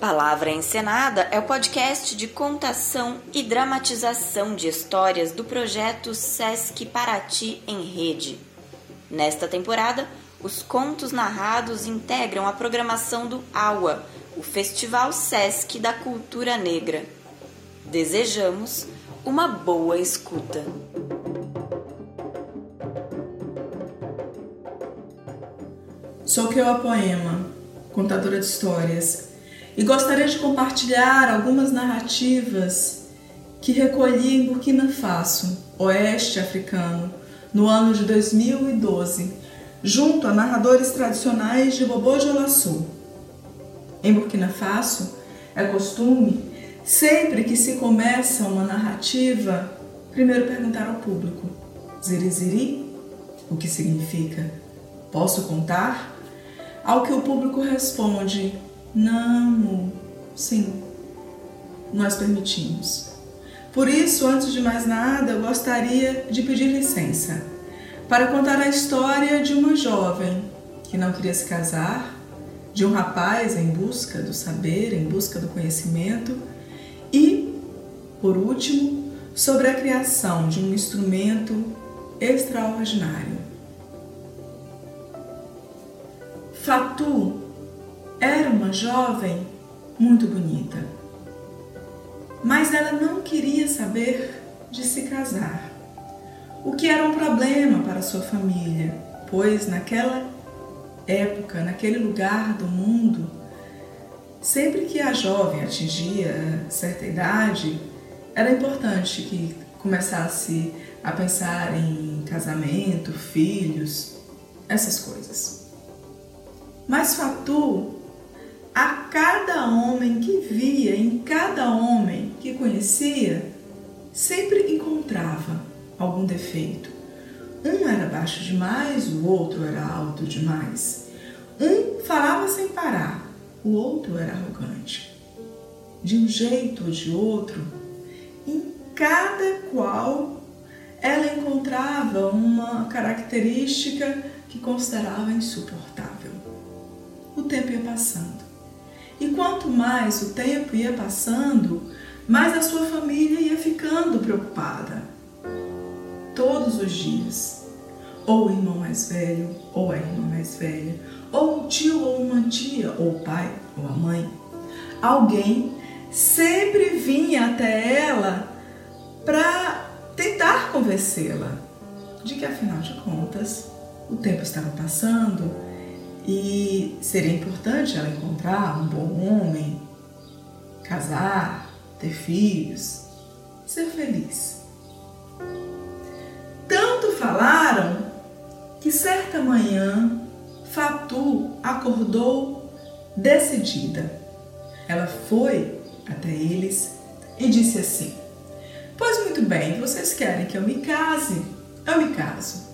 Palavra Encenada é o podcast de contação e dramatização de histórias do projeto Sesc Paraty em Rede. Nesta temporada, os contos narrados integram a programação do AUA, o Festival Sesc da Cultura Negra. Desejamos uma boa escuta. Sou Keoa Poema, contadora de histórias e gostaria de compartilhar algumas narrativas que recolhi em Burkina Faso, oeste africano, no ano de 2012, junto a narradores tradicionais de Bobo de Olaçu. Em Burkina Faso, é costume, sempre que se começa uma narrativa, primeiro perguntar ao público: Ziriziri? O que significa? Posso contar? Ao que o público responde: não, sim, nós permitimos. Por isso, antes de mais nada, eu gostaria de pedir licença para contar a história de uma jovem que não queria se casar, de um rapaz em busca do saber, em busca do conhecimento e, por último, sobre a criação de um instrumento extraordinário. Fatu era uma jovem muito bonita, mas ela não queria saber de se casar, o que era um problema para sua família, pois naquela época, naquele lugar do mundo, sempre que a jovem atingia certa idade, era importante que começasse a pensar em casamento, filhos, essas coisas. Mas Fatu a cada homem que via, em cada homem que conhecia, sempre encontrava algum defeito. Um era baixo demais, o outro era alto demais. Um falava sem parar, o outro era arrogante. De um jeito ou de outro, em cada qual ela encontrava uma característica que considerava insuportável. O tempo ia passando e quanto mais o tempo ia passando, mais a sua família ia ficando preocupada. Todos os dias, ou o irmão mais velho, ou a irmã mais velha, ou um tio ou uma tia, ou o pai ou a mãe, alguém sempre vinha até ela para tentar convencê-la de que afinal de contas o tempo estava passando e seria importante ela encontrar um bom homem, casar, ter filhos, ser feliz. Tanto falaram que certa manhã Fatu acordou decidida. Ela foi até eles e disse assim: Pois muito bem, vocês querem que eu me case? Eu me caso.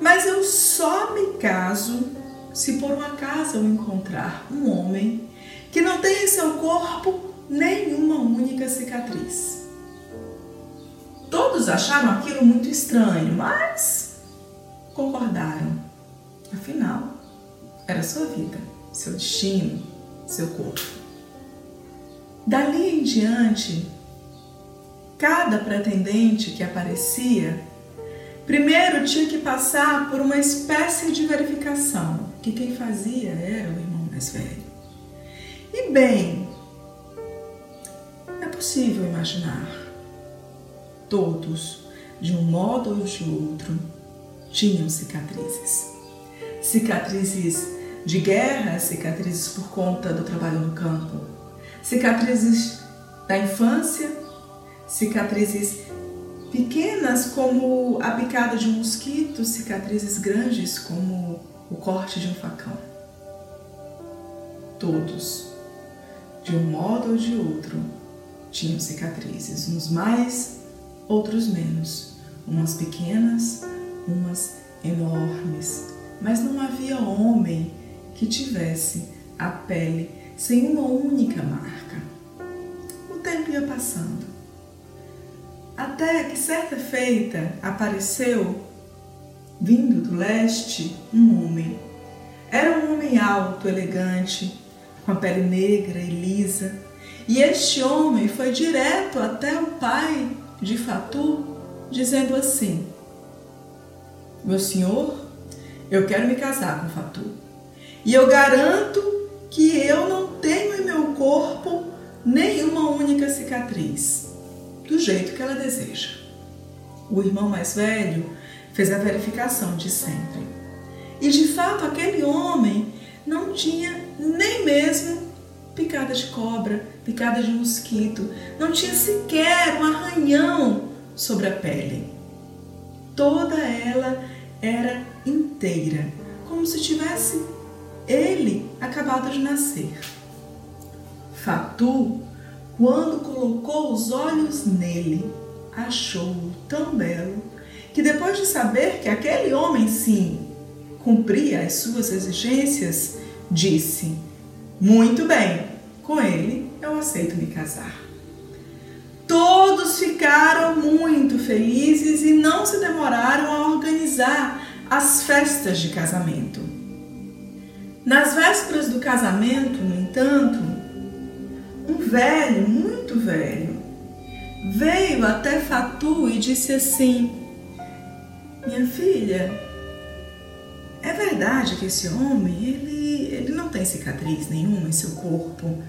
Mas eu só me caso se por um acaso eu encontrar um homem que não tem em seu corpo nenhuma única cicatriz. Todos acharam aquilo muito estranho, mas concordaram. Afinal, era sua vida, seu destino, seu corpo. Dali em diante, cada pretendente que aparecia Primeiro tinha que passar por uma espécie de verificação, que quem fazia era o irmão mais velho. E bem, é possível imaginar. Todos, de um modo ou de outro, tinham cicatrizes. Cicatrizes de guerra, cicatrizes por conta do trabalho no campo, cicatrizes da infância, cicatrizes pequenas como a picada de um mosquito, cicatrizes grandes como o corte de um facão. Todos, de um modo ou de outro, tinham cicatrizes, uns mais, outros menos, umas pequenas, umas enormes, mas não havia homem que tivesse a pele sem uma única marca. O tempo ia passando até que certa feita apareceu, vindo do leste, um homem. Era um homem alto, elegante, com a pele negra e lisa. E este homem foi direto até o pai de Fatu, dizendo assim: Meu senhor, eu quero me casar com Fatu. E eu garanto que eu não tenho em meu corpo nenhuma única cicatriz, do jeito que ela deseja. O irmão mais velho fez a verificação de sempre. E de fato aquele homem não tinha nem mesmo picada de cobra, picada de mosquito, não tinha sequer um arranhão sobre a pele. Toda ela era inteira, como se tivesse ele acabado de nascer. Fatu, quando colocou os olhos nele, achou-o tão belo que depois de saber que aquele homem sim cumpria as suas exigências, disse: Muito bem, com ele eu aceito me casar. Todos ficaram muito felizes e não se demoraram a organizar as festas de casamento. Nas vésperas do casamento, no entanto, velho, muito velho, veio até Fatu e disse assim: Minha filha, é verdade que esse homem, ele, ele não tem cicatriz nenhuma em seu corpo,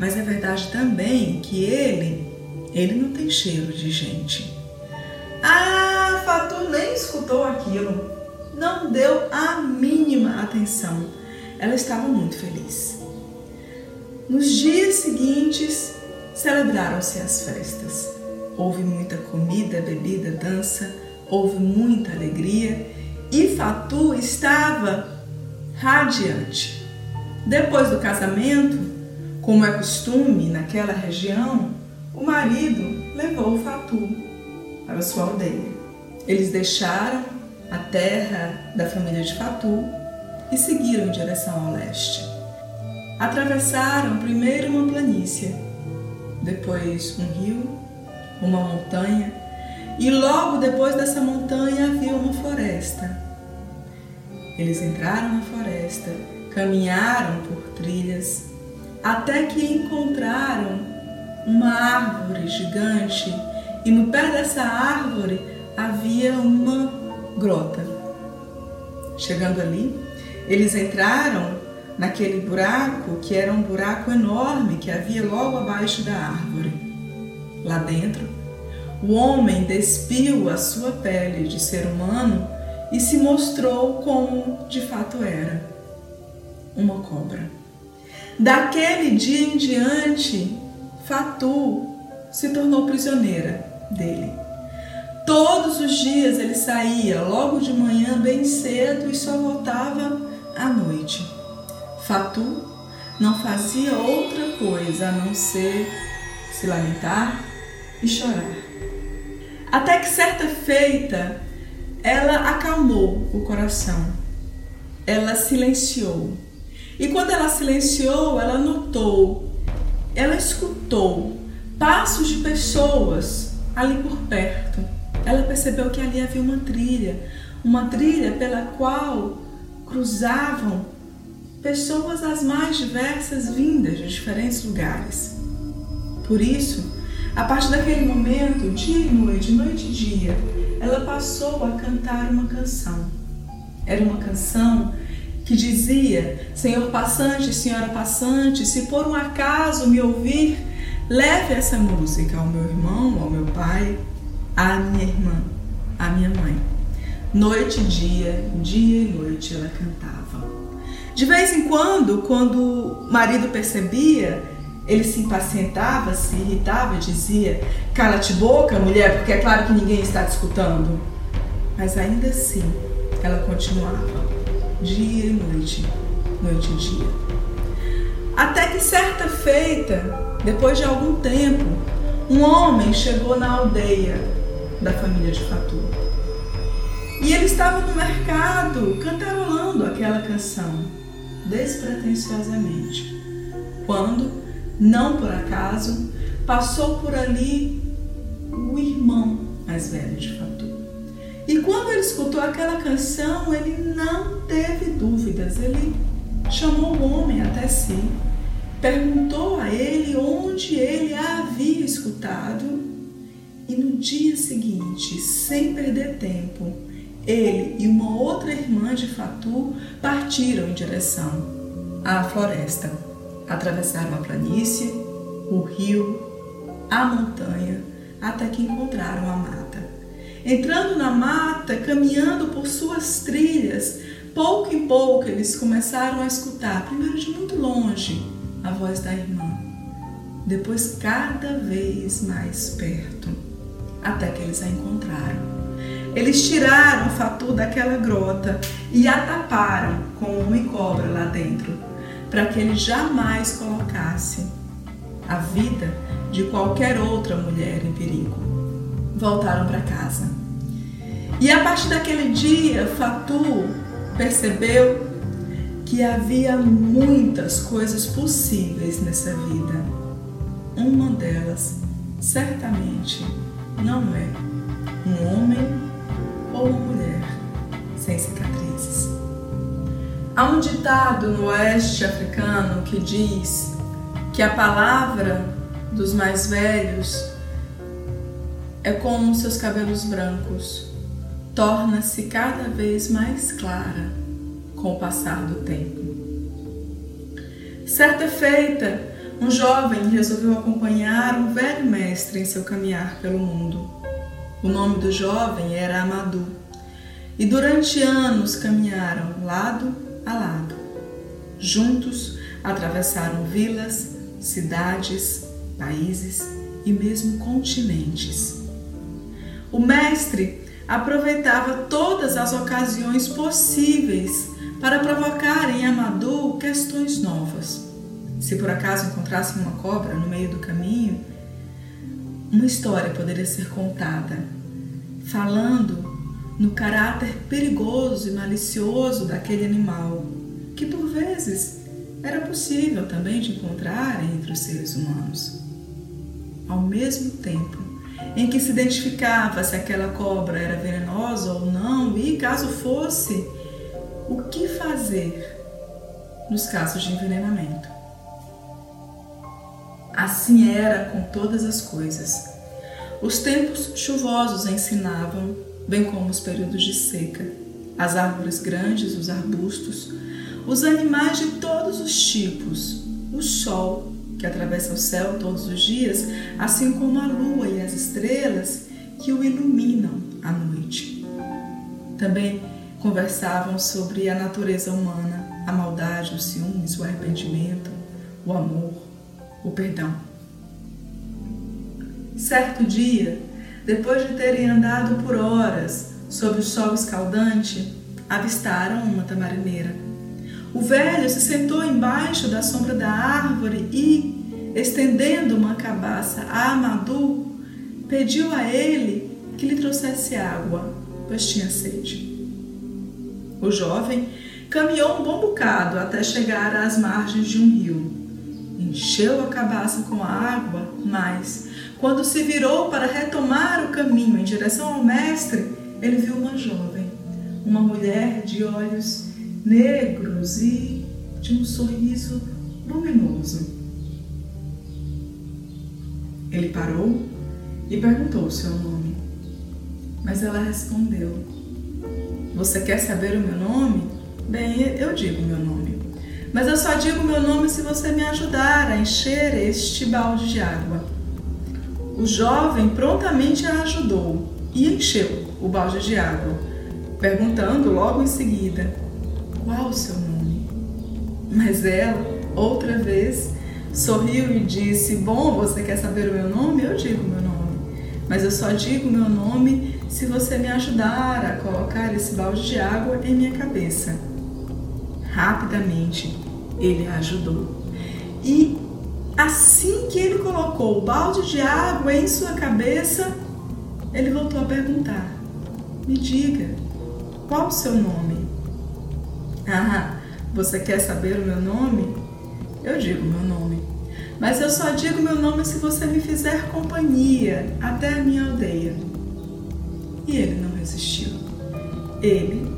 mas é verdade também que ele, ele não tem cheiro de gente. Ah, Fatu nem escutou aquilo, não deu a mínima atenção. Ela estava muito feliz. Nos dias seguintes, celebraram-se as festas. Houve muita comida, bebida, dança, houve muita alegria e Fatu estava radiante. Depois do casamento, como é costume naquela região, o marido levou Fatu para sua aldeia. Eles deixaram a terra da família de Fatu e seguiram em direção ao leste. Atravessaram primeiro uma planície, depois um rio, uma montanha e logo depois dessa montanha havia uma floresta. Eles entraram na floresta, caminharam por trilhas, até que encontraram uma árvore gigante e no pé dessa árvore havia uma grota. Chegando ali, eles entraram naquele buraco que era um buraco enorme que havia logo abaixo da árvore. Lá dentro o homem despiu a sua pele de ser humano e se mostrou como de fato era uma cobra. Daquele dia em diante, Fatu se tornou prisioneira dele. Todos os dias ele saía logo de manhã bem cedo e só voltava à noite. Fatu não fazia outra coisa a não ser se lamentar e chorar. Até que certa feita ela acalmou o coração, ela silenciou. E quando ela silenciou, ela notou, ela escutou passos de pessoas ali por perto. Ela percebeu que ali havia uma trilha, uma trilha pela qual cruzavam pessoas as mais diversas vindas de diferentes lugares. Por isso, a partir daquele momento, dia e noite, noite e dia, ela passou a cantar uma canção. Era uma canção que dizia: Senhor passante, senhora passante, se por um acaso me ouvir, leve essa música ao meu irmão, ao meu pai, à minha irmã, à minha mãe. Noite e dia, dia e noite ela cantava. De vez em quando, quando o marido percebia, ele se impacientava, se irritava, dizia: Cala-te boca, mulher, porque é claro que ninguém está te escutando. Mas ainda assim, ela continuava, dia e noite, noite e dia. Até que certa feita, depois de algum tempo, um homem chegou na aldeia da família de Fatu. E ele estava no mercado cantarolando aquela canção, despretensiosamente. Quando não por acaso, passou por ali o irmão mais velho de Fatu. E quando ele escutou aquela canção, ele não teve dúvidas, ele chamou o homem até si, perguntou a ele onde ele a havia escutado e no dia seguinte, sem perder tempo, ele e uma outra irmã de Fatu partiram em direção à floresta. Atravessaram a planície, o rio, a montanha, até que encontraram a mata. Entrando na mata, caminhando por suas trilhas, pouco em pouco eles começaram a escutar, primeiro de muito longe, a voz da irmã, depois cada vez mais perto, até que eles a encontraram. Eles tiraram o Fatu daquela grota e a taparam com uma cobra lá dentro, para que ele jamais colocasse a vida de qualquer outra mulher em perigo. Voltaram para casa. E a partir daquele dia, Fatu percebeu que havia muitas coisas possíveis nessa vida. Uma delas, certamente, não é um homem ou mulher sem cicatrizes. Há um ditado no oeste africano que diz que a palavra dos mais velhos é como seus cabelos brancos, torna-se cada vez mais clara com o passar do tempo. Certa feita, um jovem resolveu acompanhar um velho mestre em seu caminhar pelo mundo. O nome do jovem era Amadou, e durante anos caminharam lado a lado. Juntos atravessaram vilas, cidades, países e mesmo continentes. O mestre aproveitava todas as ocasiões possíveis para provocar em Amadou questões novas. Se por acaso encontrasse uma cobra no meio do caminho, uma história poderia ser contada falando no caráter perigoso e malicioso daquele animal, que por vezes era possível também de encontrar entre os seres humanos. Ao mesmo tempo em que se identificava se aquela cobra era venenosa ou não, e caso fosse, o que fazer nos casos de envenenamento. Assim era com todas as coisas. Os tempos chuvosos ensinavam, bem como os períodos de seca, as árvores grandes, os arbustos, os animais de todos os tipos, o sol que atravessa o céu todos os dias, assim como a lua e as estrelas que o iluminam à noite. Também conversavam sobre a natureza humana, a maldade, os ciúmes, o arrependimento, o amor, o perdão. Certo dia, depois de terem andado por horas sob o sol escaldante, avistaram uma tamarineira. O velho se sentou embaixo da sombra da árvore e, estendendo uma cabaça a Amadu, pediu a ele que lhe trouxesse água, pois tinha sede. O jovem caminhou um bom bocado até chegar às margens de um rio. Encheu a cabaça com água, mas quando se virou para retomar o caminho em direção ao Mestre, ele viu uma jovem, uma mulher de olhos negros e de um sorriso luminoso. Ele parou e perguntou o seu nome, mas ela respondeu: Você quer saber o meu nome? Bem, eu digo meu nome. Mas eu só digo meu nome se você me ajudar a encher este balde de água. O jovem prontamente a ajudou e encheu o balde de água, perguntando logo em seguida: Qual o seu nome? Mas ela, outra vez, sorriu e disse: Bom, você quer saber o meu nome? Eu digo meu nome. Mas eu só digo meu nome se você me ajudar a colocar esse balde de água em minha cabeça. Rapidamente ele a ajudou. E Assim que ele colocou o balde de água em sua cabeça, ele voltou a perguntar: Me diga, qual o seu nome? Ah, você quer saber o meu nome? Eu digo meu nome. Mas eu só digo meu nome se você me fizer companhia até a minha aldeia. E ele não resistiu. Ele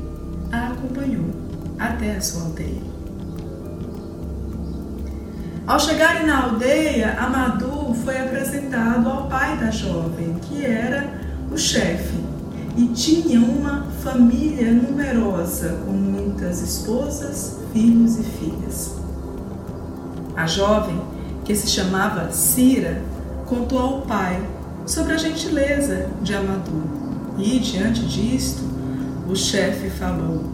a acompanhou até a sua aldeia. Ao chegarem na aldeia, Amadou foi apresentado ao pai da jovem, que era o chefe, e tinha uma família numerosa, com muitas esposas, filhos e filhas. A jovem, que se chamava Cira, contou ao pai sobre a gentileza de Amadou. E, diante disto, o chefe falou: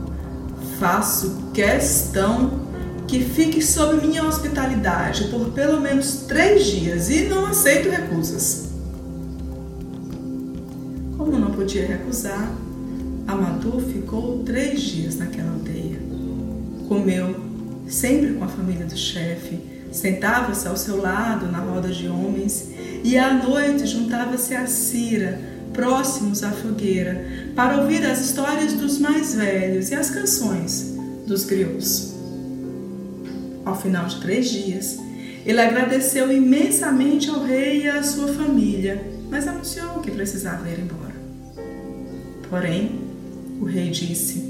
Faço questão que fique sob minha hospitalidade por pelo menos três dias e não aceito recusas. Como não podia recusar, Amador ficou três dias naquela aldeia. Comeu sempre com a família do chefe, sentava-se ao seu lado na roda de homens e à noite juntava-se a Cira, próximos à fogueira, para ouvir as histórias dos mais velhos e as canções dos griots. Ao final de três dias, ele agradeceu imensamente ao rei e à sua família, mas anunciou que precisava ir embora. Porém, o rei disse: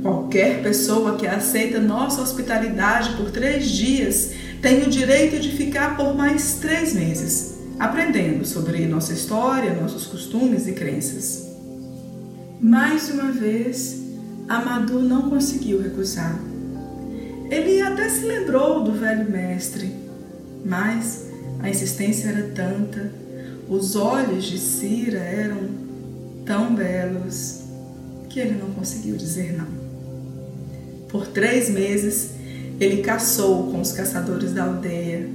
Qualquer pessoa que aceita nossa hospitalidade por três dias tem o direito de ficar por mais três meses, aprendendo sobre nossa história, nossos costumes e crenças. Mais uma vez, Amadou não conseguiu recusar. Ele até se lembrou do velho mestre, mas a insistência era tanta, os olhos de Cira eram tão belos que ele não conseguiu dizer não. Por três meses, ele caçou com os caçadores da aldeia,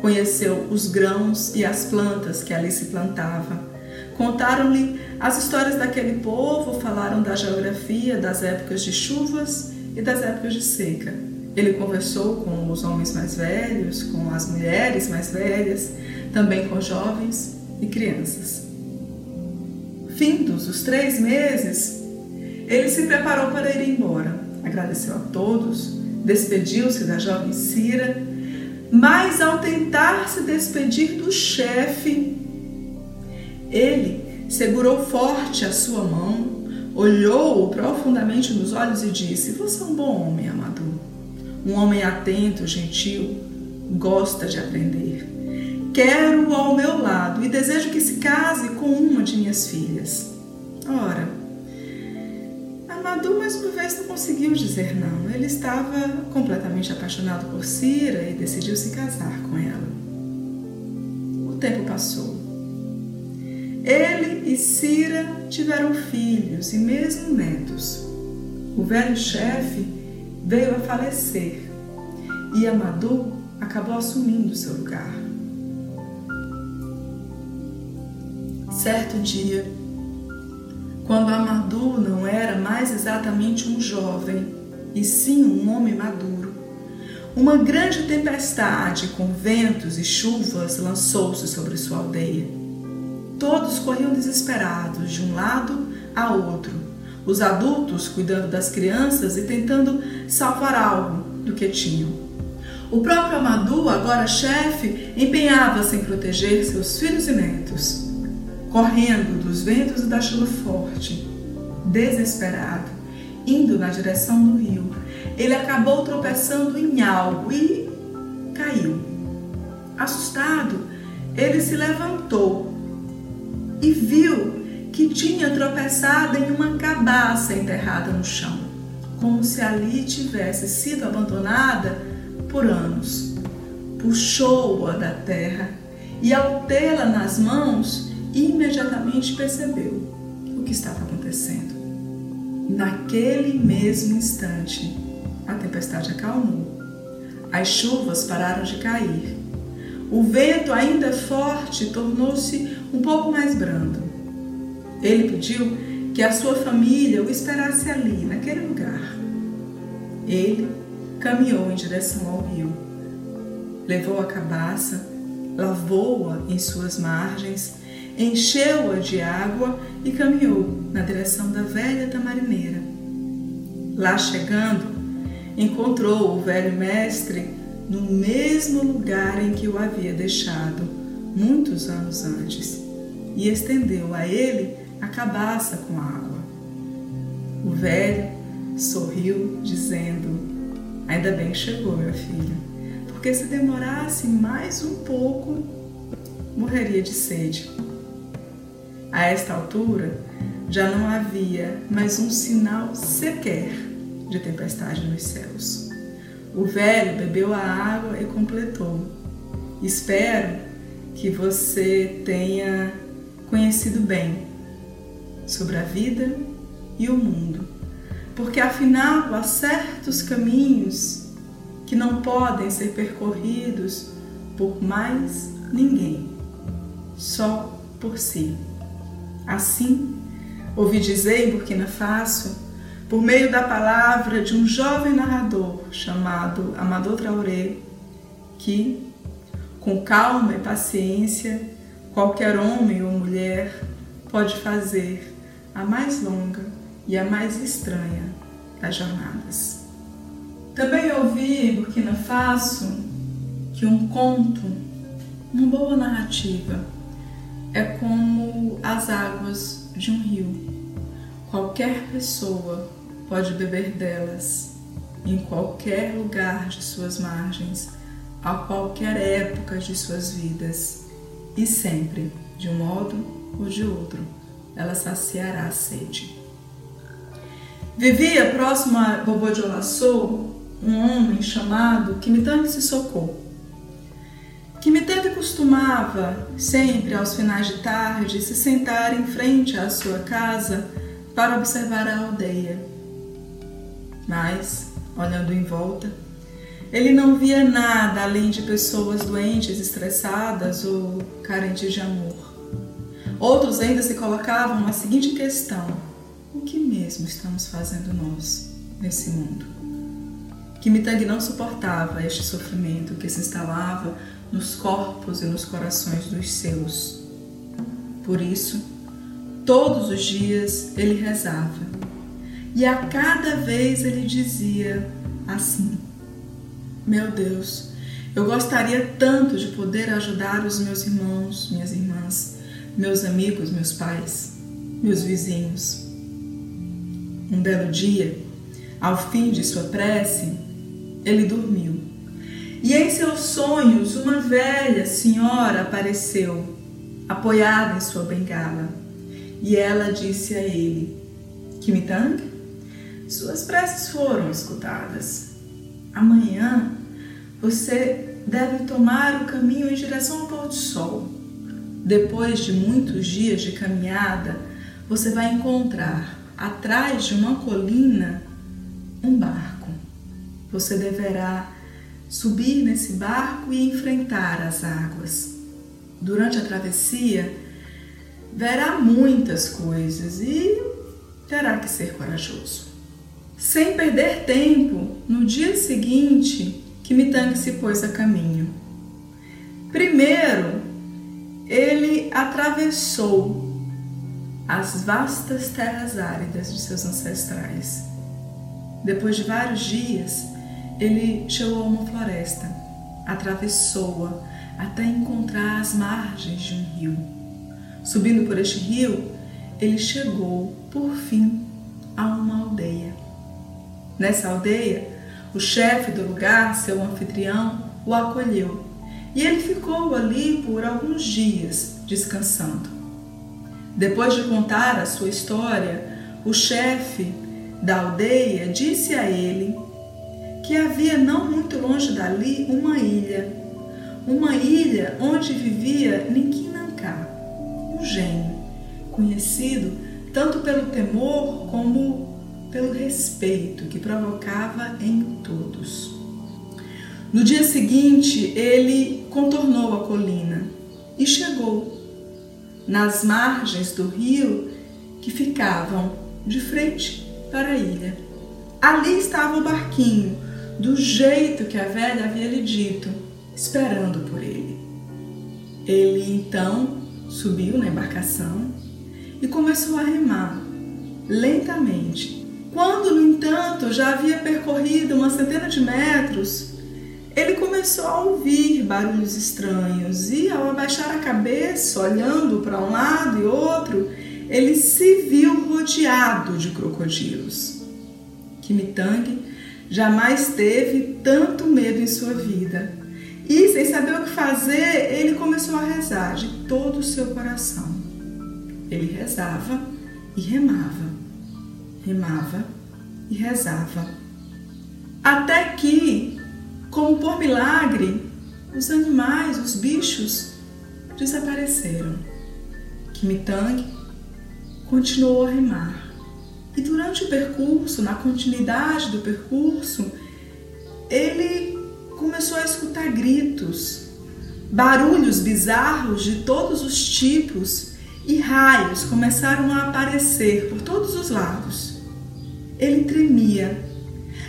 conheceu os grãos e as plantas que ali se plantava. Contaram-lhe as histórias daquele povo, falaram da geografia, das épocas de chuvas e das épocas de seca. Ele conversou com os homens mais velhos, com as mulheres mais velhas, também com jovens e crianças. Findos os três meses, ele se preparou para ir embora. Agradeceu a todos, despediu-se da jovem Cira, mas ao tentar se despedir do chefe, ele segurou forte a sua mão, olhou-o profundamente nos olhos e disse: Você é um bom homem, Amador. Um homem atento, gentil, gosta de aprender. Quero-o ao meu lado e desejo que se case com uma de minhas filhas. Ora, Amadou mais uma vez não conseguiu dizer não. Ele estava completamente apaixonado por Cira e decidiu se casar com ela. O tempo passou. Ele e Cira tiveram filhos e mesmo netos. O velho chefe veio a falecer e Amadou acabou assumindo seu lugar. Certo dia, quando Amadou não era mais exatamente um jovem, e sim um homem maduro, uma grande tempestade com ventos e chuvas lançou-se sobre sua aldeia. Todos corriam desesperados de um lado a outro, os adultos cuidando das crianças e tentando salvar algo do que tinham. O próprio Amadou, agora chefe, empenhava-se em proteger seus filhos e netos, correndo dos ventos e da chuva forte. Desesperado, indo na direção do rio, ele acabou tropeçando em algo e caiu. Assustado, ele se levantou e viu que tinha tropeçado em uma cabaça enterrada no chão, como se ali tivesse sido abandonada por anos. Puxou-a da terra e, ao tê-la nas mãos, imediatamente percebeu o que estava acontecendo. Naquele mesmo instante, a tempestade acalmou. As chuvas pararam de cair. O vento, ainda forte, tornou-se um pouco mais brando. Ele pediu que a sua família o esperasse ali, naquele lugar. Ele caminhou em direção ao rio. Levou a cabaça, lavou-a em suas margens, encheu-a de água e caminhou na direção da velha tamarineira. Lá chegando, encontrou o velho mestre no mesmo lugar em que o havia deixado muitos anos antes e estendeu a ele a cabaça com água. O velho sorriu, dizendo: Ainda bem que chegou, meu filho, porque se demorasse mais um pouco, morreria de sede. A esta altura, já não havia mais um sinal sequer de tempestade nos céus. O velho bebeu a água e completou: Espero que você tenha conhecido bem sobre a vida e o mundo, porque afinal há certos caminhos que não podem ser percorridos por mais ninguém, só por si. Assim, ouvi dizer em Burkina Faso, por meio da palavra de um jovem narrador chamado Amadou Traoré, que, com calma e paciência, qualquer homem ou mulher pode fazer a mais longa e a mais estranha das jornadas. Também ouvi Burkina Faso que um conto, uma boa narrativa, é como as águas de um rio. Qualquer pessoa pode beber delas em qualquer lugar de suas margens, a qualquer época de suas vidas e sempre, de um modo ou de outro, ela saciará a sede. Vivia próximo a Bobô de Olaçou um homem chamado Kimitang Sissoko. Kimitang costumava, sempre aos finais de tarde, se sentar em frente à sua casa para observar a aldeia. Mas, olhando em volta, ele não via nada além de pessoas doentes, estressadas ou carentes de amor. Outros ainda se colocavam a seguinte questão: o que mesmo estamos fazendo nós nesse mundo? Kimitang não suportava este sofrimento que se instalava nos corpos e nos corações dos seus. Por isso, todos os dias ele rezava. E a cada vez ele dizia assim: Meu Deus, eu gostaria tanto de poder ajudar os meus irmãos, minhas irmãs, meus amigos, meus pais, meus vizinhos. Um belo dia, ao fim de sua prece, ele dormiu. E em seus sonhos, uma velha senhora apareceu, apoiada em sua bengala. E ela disse a ele: Kimitang, suas preces foram escutadas. Amanhã você deve tomar o caminho em direção ao pôr do sol. Depois de muitos dias de caminhada, você vai encontrar atrás de uma colina um barco. Você deverá subir nesse barco e enfrentar as águas. Durante a travessia, verá muitas coisas e terá que ser corajoso. Sem perder tempo, no dia seguinte, Kimitang se pôs a caminho. Primeiro, ele atravessou as vastas terras áridas de seus ancestrais. Depois de vários dias, ele chegou a uma floresta, atravessou-a até encontrar as margens de um rio. Subindo por este rio, ele chegou, por fim, a uma aldeia. Nessa aldeia, o chefe do lugar, seu anfitrião, o acolheu e ele ficou ali por alguns dias, descansando. Depois de contar a sua história, o chefe da aldeia disse a ele que havia não muito longe dali uma ilha, uma ilha onde vivia Ninkinanká, um gênio, conhecido tanto pelo temor como pelo respeito que provocava em todos. No dia seguinte, ele contornou a colina e chegou nas margens do rio que ficavam de frente para a ilha. Ali estava o barquinho, do jeito que a velha havia lhe dito, esperando por ele. Ele então subiu na embarcação e começou a remar lentamente. Quando, no entanto, já havia percorrido uma centena de metros, ele começou a ouvir barulhos estranhos e, ao abaixar a cabeça, olhando para um lado e outro, ele se viu rodeado de crocodilos. Kimitang jamais teve tanto medo em sua vida. E, sem saber o que fazer, ele começou a rezar de todo o seu coração. Ele rezava e remava, remava e rezava. Até que, como por milagre, os animais, os bichos, desapareceram. Kimitang continuou a remar. E durante o percurso, na continuidade do percurso, ele começou a escutar gritos, barulhos bizarros de todos os tipos e raios começaram a aparecer por todos os lados. Ele tremia.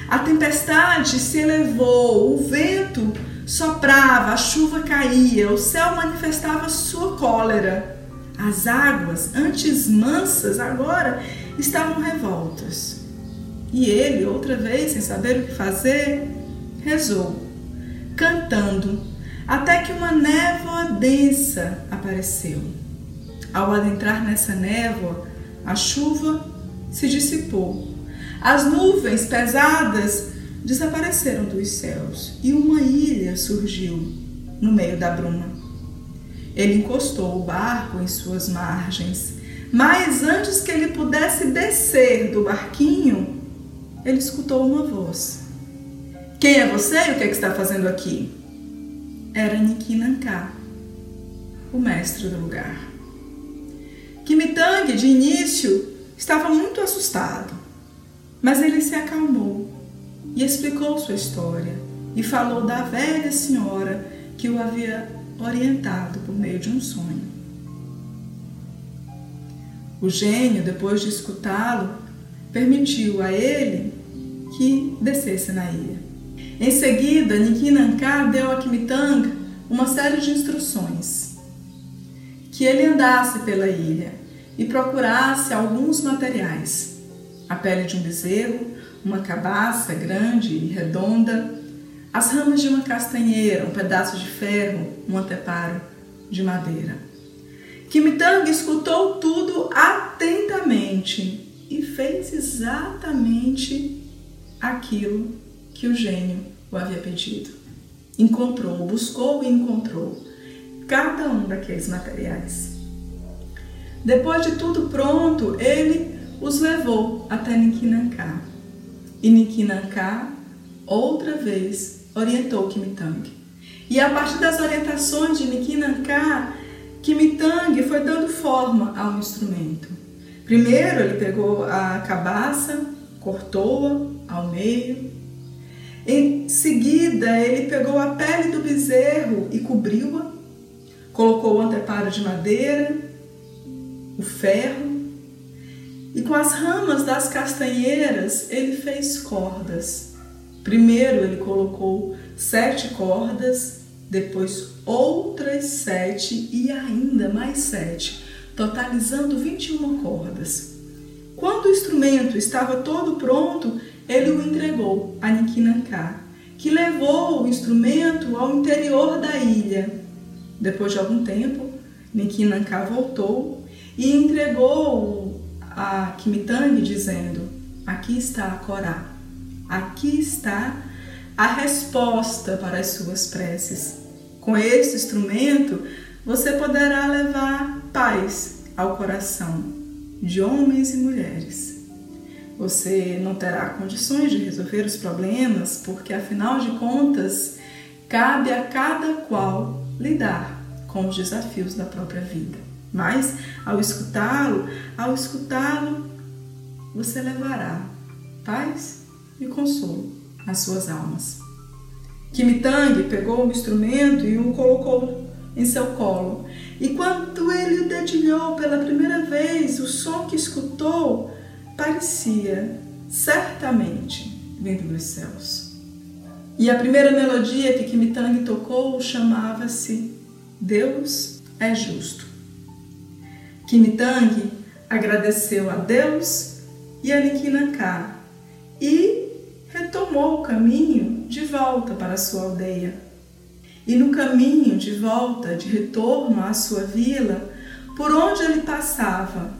A tempestade se elevou, o vento soprava, a chuva caía, o céu manifestava sua cólera. As águas, antes mansas, agora estavam revoltas. E ele, outra vez, sem saber o que fazer, rezou, cantando, até que uma névoa densa apareceu. Ao adentrar nessa névoa, a chuva se dissipou. As nuvens pesadas desapareceram dos céus e uma ilha surgiu no meio da bruma. Ele encostou o barco em suas margens, mas antes que ele pudesse descer do barquinho, ele escutou uma voz. Quem é você e o que, é que está fazendo aqui? Era Nikinanká, o mestre do lugar. Kimitang, de início, estava muito assustado, mas ele se acalmou e explicou sua história e falou da velha senhora que o havia orientado por meio de um sonho. O gênio, depois de escutá-lo, permitiu a ele que descesse na ilha. Em seguida, Nikinanká deu a Kimitang uma série de instruções. Que ele andasse pela ilha e procurasse alguns materiais: a pele de um bezerro, uma cabaça grande e redonda, as ramas de uma castanheira, um pedaço de ferro, um anteparo de madeira. Kimitang escutou tudo atentamente e fez exatamente aquilo que o gênio o havia pedido. Encontrou, buscou e encontrou cada um daqueles materiais. Depois de tudo pronto, ele os levou até Nikinanká. E Nikinanká, outra vez, orientou Kimitang. E a partir das orientações de Nikinanká, Kimitang foi dando forma ao instrumento. Primeiro ele pegou a cabaça, cortou-a ao meio. Em seguida, ele pegou a pele do bezerro e cobriu-a, colocou o anteparo de madeira, o ferro e com as ramas das castanheiras ele fez cordas. Primeiro ele colocou sete cordas, depois outras sete e ainda mais sete, totalizando 21 cordas. Quando o instrumento estava todo pronto, ele o entregou a Nikinanká, que levou o instrumento ao interior da ilha. Depois de algum tempo, Nikinanká voltou e entregou a Kimitang dizendo: Aqui está a Corá, aqui está a resposta para as suas preces. Com este instrumento, você poderá levar paz ao coração de homens e mulheres. Você não terá condições de resolver os problemas, porque afinal de contas, cabe a cada qual lidar com os desafios da própria vida. Mas ao escutá-lo, ao escutá-lo, você levará paz e consolo às suas almas. Kimitang pegou o instrumento e o colocou em seu colo. E quando ele o dedilhou pela primeira vez, o som que escutou parecia certamente vindo dos céus. E a primeira melodia que Kimitang tocou chamava-se Deus é Justo. Kimitang agradeceu a Deus e a Nikinanká e retomou o caminho de volta para a sua aldeia. E no caminho de volta, de retorno à sua vila, por onde ele passava,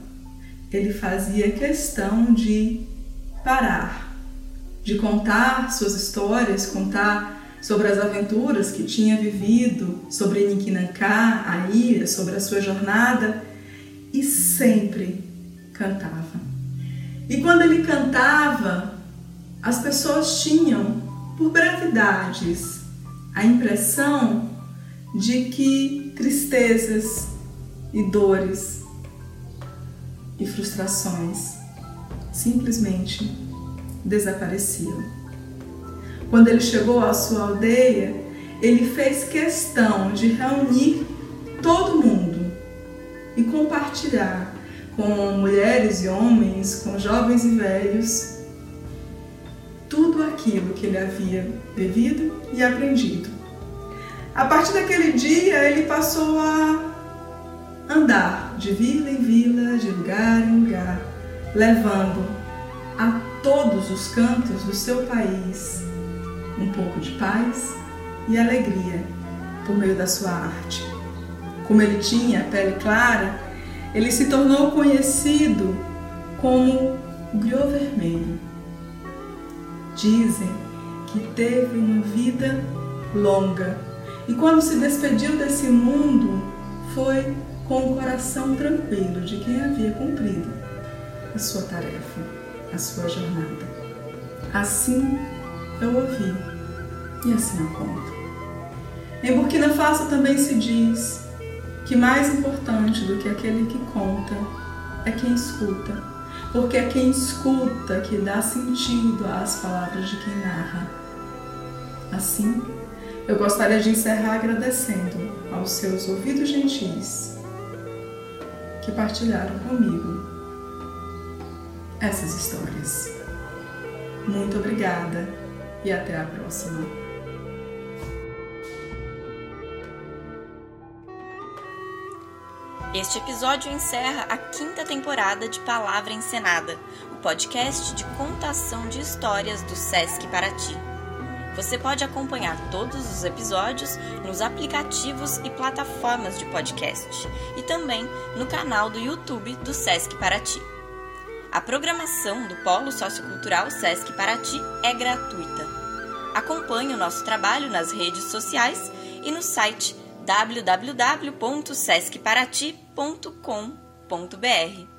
ele fazia questão de parar, de contar suas histórias, contar sobre as aventuras que tinha vivido, sobre Niquinancá, a ilha, sobre a sua jornada, e sempre cantava. E quando ele cantava, as pessoas tinham, por brevidades, a impressão de que tristezas e dores e frustrações simplesmente desapareciam. Quando ele chegou à sua aldeia, ele fez questão de reunir todo mundo e compartilhar com mulheres e homens, com jovens e velhos, tudo aquilo que ele havia vivido e aprendido. A partir daquele dia, ele passou a andar de vila em vila, de lugar em lugar, levando a todos os cantos do seu país um pouco de paz e alegria por meio da sua arte. Como ele tinha a pele clara, ele se tornou conhecido como griot vermelho. Dizem que teve uma vida longa e quando se despediu desse mundo foi com o coração tranquilo de quem havia cumprido a sua tarefa, a sua jornada. Assim eu ouvi e assim eu conto. Em Burkina Faso também se diz que mais importante do que aquele que conta é quem escuta, porque é quem escuta que dá sentido às palavras de quem narra. Assim, eu gostaria de encerrar agradecendo aos seus ouvidos gentis que partilharam comigo essas histórias. Muito obrigada e até a próxima. Este episódio encerra a quinta temporada de Palavra Encenada, o podcast de contação de histórias do Sesc Paraty. Você pode acompanhar todos os episódios nos aplicativos e plataformas de podcast e também no canal do YouTube do Sesc Paraty. A programação do Polo Sociocultural Sesc Paraty é gratuita. Acompanhe o nosso trabalho nas redes sociais e no site www.sescparati.com.br.